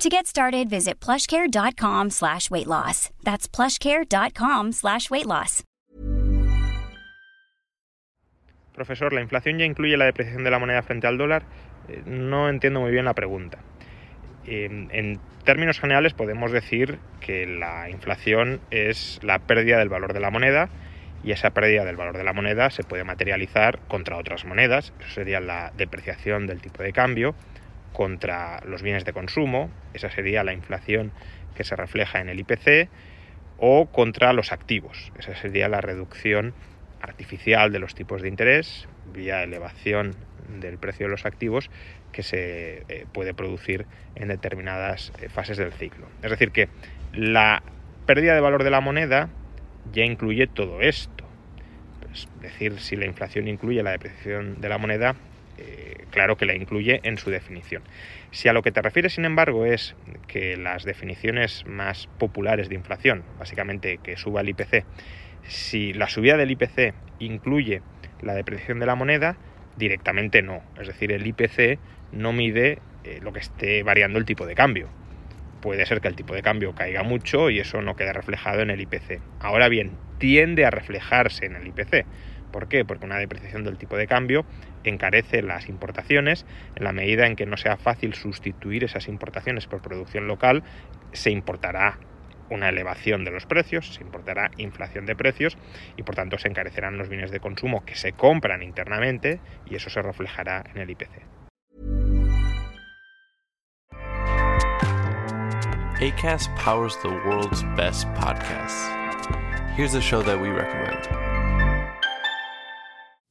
To get started, visit plushcare.com slash weight loss. That's plushcare.com slash weight loss. Profesor, ¿la inflación ya incluye la depreciación de la moneda frente al dólar? Eh, no entiendo muy bien la pregunta. Eh, en términos generales podemos decir que la inflación es la pérdida del valor de la moneda y esa pérdida del valor de la moneda se puede materializar contra otras monedas, eso sería la depreciación del tipo de cambio, contra los bienes de consumo, esa sería la inflación que se refleja en el IPC, o contra los activos, esa sería la reducción artificial de los tipos de interés vía elevación del precio de los activos que se eh, puede producir en determinadas eh, fases del ciclo. Es decir, que la pérdida de valor de la moneda ya incluye todo esto. Es decir, si la inflación incluye la depreciación de la moneda, claro que la incluye en su definición. Si a lo que te refieres, sin embargo, es que las definiciones más populares de inflación, básicamente que suba el IPC, si la subida del IPC incluye la depreciación de la moneda, directamente no. Es decir, el IPC no mide eh, lo que esté variando el tipo de cambio. Puede ser que el tipo de cambio caiga mucho y eso no quede reflejado en el IPC. Ahora bien, tiende a reflejarse en el IPC. ¿Por qué? Porque una depreciación del tipo de cambio encarece las importaciones en la medida en que no sea fácil sustituir esas importaciones por producción local, se importará una elevación de los precios, se importará inflación de precios y por tanto se encarecerán los bienes de consumo que se compran internamente y eso se reflejará en el IPC. ACAST powers the world's best podcasts. Here's a show that we recommend.